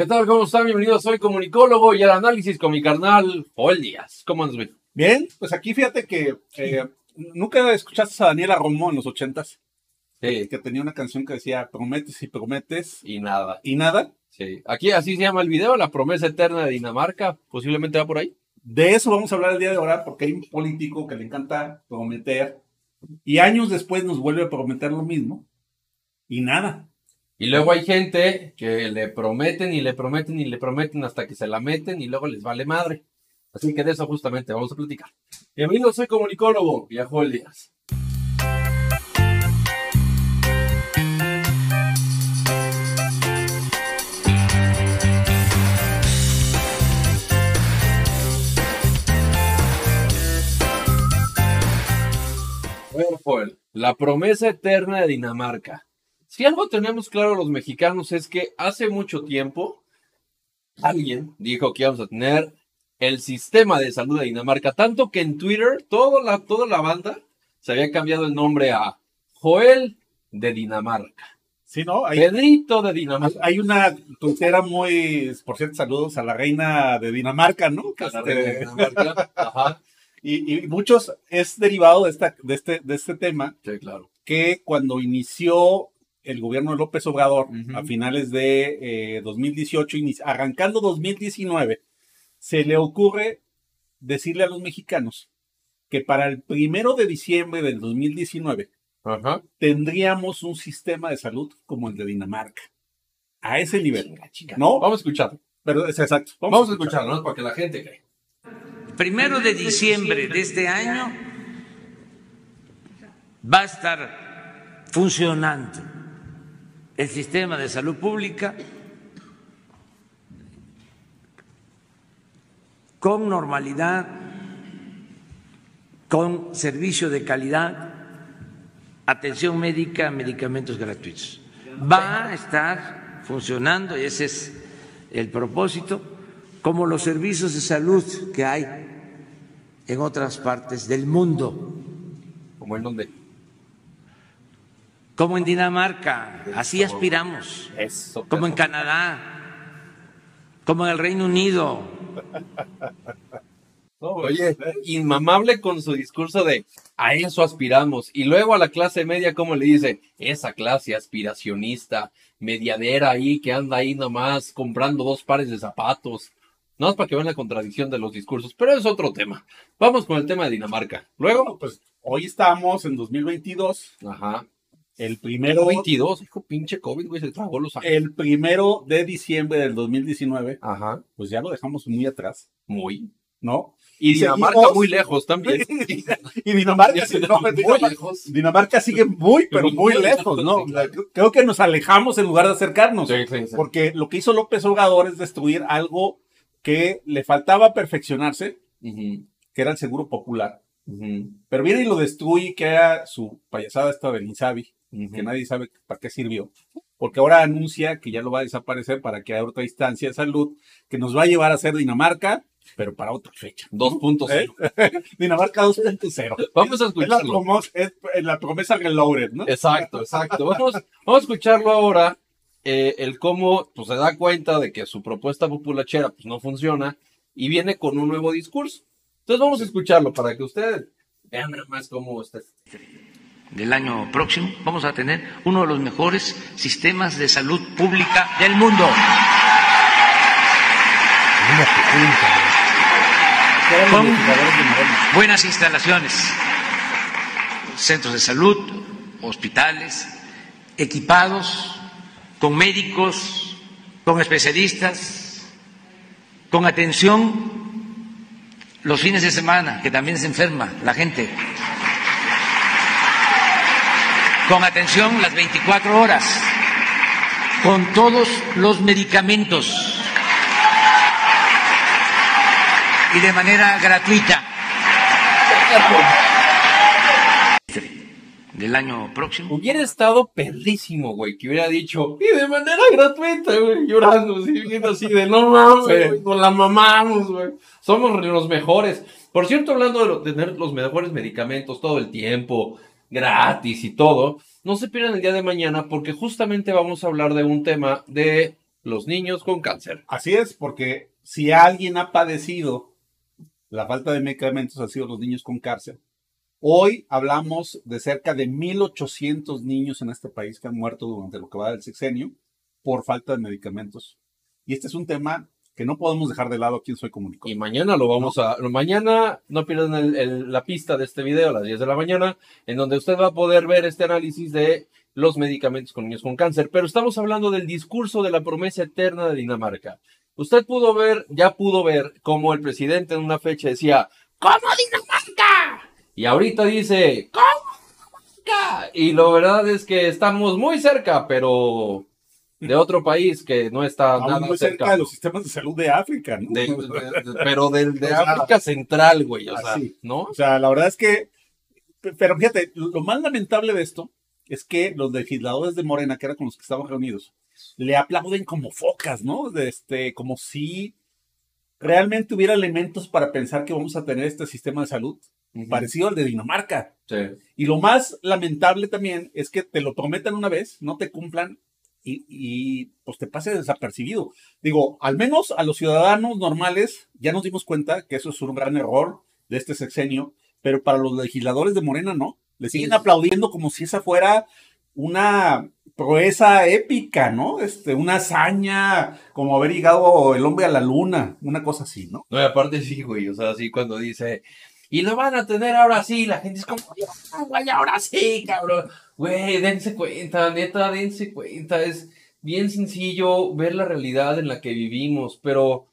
¿Qué tal? ¿Cómo están? Bienvenidos. Soy comunicólogo y al análisis con mi carnal Joel Díaz. ¿Cómo andas, güey? Bien, pues aquí fíjate que eh, nunca escuchaste a Daniela Romo en los ochentas, Sí. que tenía una canción que decía prometes y prometes Y nada. y nada. Sí. Aquí así se llama el video, La promesa eterna de Dinamarca. Posiblemente va por ahí. De eso vamos a hablar el día de ahora porque hay un político que le encanta prometer y años después nos vuelve a prometer lo mismo y nada. Y luego hay gente que le prometen y le prometen y le prometen hasta que se la meten y luego les vale madre. Así que de eso justamente vamos a platicar. Bienvenidos, soy comunicólogo y a Joel, la promesa eterna de Dinamarca. Si algo tenemos claro los mexicanos es que hace mucho tiempo alguien dijo que íbamos a tener el sistema de salud de Dinamarca, tanto que en Twitter toda la, toda la banda se había cambiado el nombre a Joel de Dinamarca, Sí, ¿no? Hay, Pedrito de Dinamarca. hay una tuitera muy, por cierto, saludos a la reina de Dinamarca, ¿no? Que, La este, reina de Dinamarca. Ajá. y, y muchos es derivado de, esta, de, este, de este tema Sí, claro. que cuando inició el gobierno de López Obrador a finales de eh, 2018, inici- arrancando 2019, se le ocurre decirle a los mexicanos que para el primero de diciembre del 2019 Ajá. tendríamos un sistema de salud como el de Dinamarca. A ese nivel. Chinga, chinga. ¿No? Vamos a escuchar. Pero es exacto. Vamos a escucharlo, ¿no? Para que la gente cree. primero de diciembre de este año va a estar funcionando el sistema de salud pública con normalidad, con servicio de calidad, atención médica, medicamentos gratuitos. Va a estar funcionando, y ese es el propósito, como los servicios de salud que hay en otras partes del mundo, Como en donde. Como en Dinamarca, así aspiramos, Eso. como en. Canadá, como en el Reino Unido. Oye, inmamable con su discurso de a eso aspiramos. Y luego a la clase media, como le dice? Esa clase aspiracionista, mediadera ahí, que anda ahí nomás comprando dos pares de zapatos. No es para que vean la contradicción de los discursos, pero es otro tema. Vamos con el tema de Dinamarca. Luego, Luego, pues hoy estamos en 2022. ajá. El primero, 22, hijo, pinche COVID, güey, se tragó los años. el primero de diciembre del 2019, Ajá, pues ya lo dejamos muy atrás, muy. ¿no? Y Dinamarca seguimos- muy lejos también. Y Dinamarca, muy lejos. Dinamarca sigue muy, pero muy lejos, ¿no? Creo que nos alejamos en lugar de acercarnos. Sí, sí, sí. Porque lo que hizo López Obrador es destruir algo que le faltaba perfeccionarse, que era el seguro popular. Pero viene y lo destruye, que era su payasada esta del Insabi, ujú. que nadie sabe para qué sirvió. Porque ahora anuncia que ya lo va a desaparecer para que haya otra instancia de salud que nos va a llevar a ser Dinamarca, pero para otra fecha. 2.0. Dinamarca 2.0. Vamos a Es la, escucharlo. es la promesa reloaded, ¿no? Exacto, exacto. Vamos, vamos a escucharlo ahora. eh, el cómo pues, se da cuenta de que su propuesta populachera pues, no funciona y viene con un nuevo discurso. Entonces vamos a escucharlo para que ustedes vean nada más cómo está. Del año próximo vamos a tener uno de los mejores sistemas de salud pública del mundo. Con buenas instalaciones, centros de salud, hospitales, equipados, con médicos, con especialistas, con atención los fines de semana, que también se enferma la gente, con atención las 24 horas, con todos los medicamentos y de manera gratuita. Del año próximo. Hubiera estado perrísimo, güey, que hubiera dicho, y de manera gratuita, güey, llorando, así, de, no mames, güey, nos la mamamos, güey, somos los mejores. Por cierto, hablando de lo- tener los mejores medicamentos todo el tiempo, gratis y todo, no se pierdan el día de mañana porque justamente vamos a hablar de un tema de los niños con cáncer. Así es, porque si alguien ha padecido la falta de medicamentos, han sido los niños con cáncer. Hoy hablamos de cerca de 1.800 niños en este país que han muerto durante lo que va del sexenio por falta de medicamentos. Y este es un tema que no podemos dejar de lado aquí en Soy Comunicó. Y mañana lo vamos a. Mañana no pierdan el- el- la pista de este video a las 10 de la mañana, en donde usted va a poder ver este análisis de los medicamentos con niños con cáncer. Pero estamos hablando del discurso de la promesa eterna de Dinamarca. Usted pudo ver, ya pudo ver, cómo el presidente en una fecha decía: ¿Cómo Dinamarca? Y ahorita dice: ¿Cómo Dinamarca? Y la verdad es que estamos muy cerca, pero de otro país que no está nada muy cerca de los sistemas de salud de África, ¿no? de- de- de- pero del de O sea, África Central, güey, o sea. ¿no? O sea, la verdad es que, pe- pero fíjate, lo más lamentable de esto es que los legisladores de Morena, que eran con los que estaban reunidos, le aplauden como focas, ¿no? De Este, como si realmente hubiera elementos para pensar que vamos a tener este sistema de salud parecido al de Dinamarca. Sí. Y lo más lamentable también es que te lo prometan una vez, no te cumplan y, y, pues te pase desapercibido. Digo, al menos a los ciudadanos normales ya nos dimos cuenta que eso es un gran error de este sexenio, pero para los legisladores de Morena no. Le siguen Sí. aplaudiendo como si esa fuera una proeza épica, ¿no? Este, una hazaña, como haber llegado el hombre a la luna, una cosa así, ¿no? No, y aparte sí, güey, o sea, así cuando dice, y lo van a tener ahora sí, la gente es como, "Ya, güey, ahora sí, cabrón. Güey, dense cuenta, neta, dense cuenta, es bien sencillo ver la realidad en la que vivimos, pero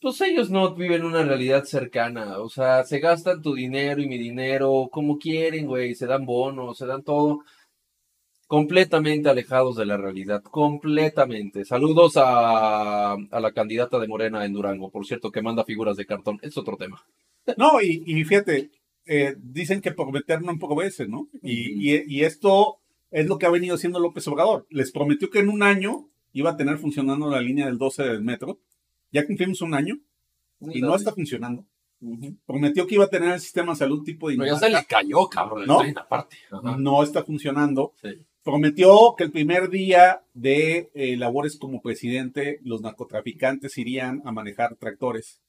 pues ellos no viven una realidad cercana, o sea, se gastan tu dinero y mi dinero como quieren, güey, se dan bonos, se dan todo. Completamente alejados de la realidad, completamente. Saludos a, a la candidata de Morena en Durango, por cierto, que manda figuras de cartón. Es otro tema. No, y, y fíjate, eh, dicen que prometer no veces, ¿no? Y, y- y esto es lo que ha venido haciendo López Obrador. Les prometió que en un año iba a tener funcionando la línea del 12 del metro. Ya cumplimos un año y no está funcionando. Prometió que iba a tener el sistema de salud tipo Pero ya se le cayó, cabrón, ¿No? aparte. No está funcionando. Sí. Prometió que el primer día de eh, labores como presidente, los narcotraficantes irían a manejar tractores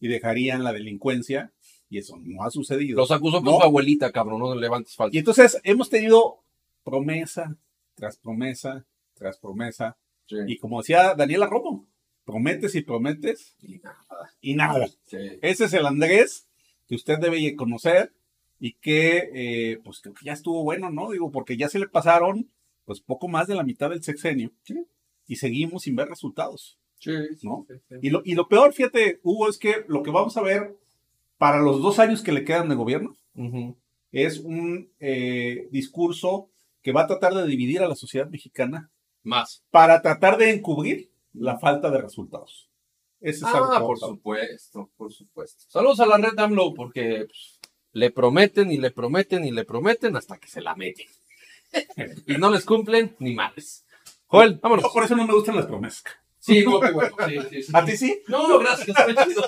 y dejarían la delincuencia. Y eso no ha sucedido. Los acusó con No. su abuelita, cabrón, no levantes falta. Y entonces hemos tenido promesa tras promesa tras promesa. Sí. Y como decía Daniela Romo, prometes y prometes Y nada. y nada. Sí. Ese es el Andrés que usted debe conocer y que, eh, pues creo que ya estuvo bueno, ¿no? Digo, porque ya se le pasaron, pues poco más de la mitad del sexenio y seguimos sin ver resultados. Sí, sí, ¿No? sí, sí. Y lo, y lo peor, fíjate, Hugo, es que lo que vamos a ver para los dos años que le quedan de gobierno es un eh, discurso que va a tratar de dividir a la sociedad mexicana Más. para tratar de encubrir la falta de resultados. Ese es algo que Ah, vamos por a ver. supuesto, por supuesto. Saludos a la red AMLO porque pues, le prometen y le prometen y le prometen hasta que se la meten. y no les cumplen ni males. Joel, vámonos. Por eso no me gustan las promesas. Sí, no, qué bueno. Sí, sí, sí. ¿A ti sí? No, gracias, está chido.